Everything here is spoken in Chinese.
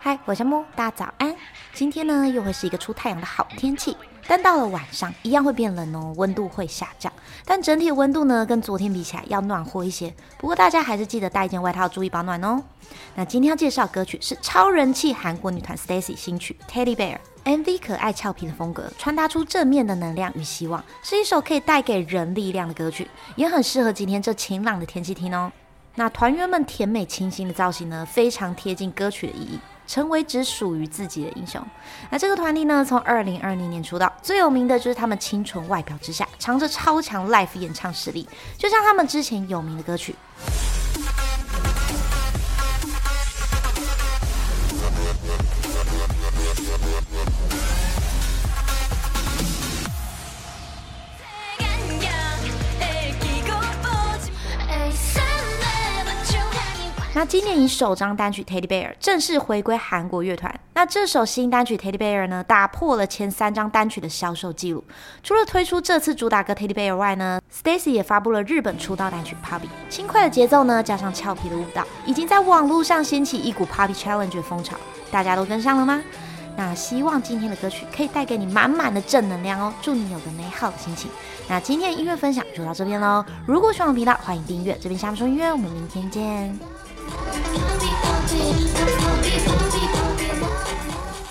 嗨，我是木，大家早安。今天呢，又会是一个出太阳的好天气，但到了晚上一样会变冷哦，温度会下降。但整体温度呢，跟昨天比起来要暖和一些。不过大家还是记得带一件外套，注意保暖哦。那今天要介绍歌曲是超人气韩国女团 Stacy 新曲《Teddy Bear》，MV 可爱俏皮的风格，传达出正面的能量与希望，是一首可以带给人力量的歌曲，也很适合今天这晴朗的天气听哦。那团员们甜美清新的造型呢，非常贴近歌曲的意义，成为只属于自己的英雄。那这个团体呢，从二零二零年出道，最有名的就是他们清纯外表之下，藏着超强 l i f e 演唱实力，就像他们之前有名的歌曲。那今年以首张单曲《Teddy Bear》正式回归韩国乐团。那这首新单曲《Teddy Bear》呢，打破了前三张单曲的销售记录。除了推出这次主打歌《Teddy Bear》外呢，Stacy 也发布了日本出道单曲《Puppy》。轻快的节奏呢，加上俏皮的舞蹈，已经在网络上掀起一股 Puppy Challenge 的风潮。大家都跟上了吗？那希望今天的歌曲可以带给你满满的正能量哦，祝你有个美好的心情。那今天的音乐分享就到这边喽。如果喜欢我频道，欢迎订阅。这边夏木说音乐，我们明天见。I'll be, I'll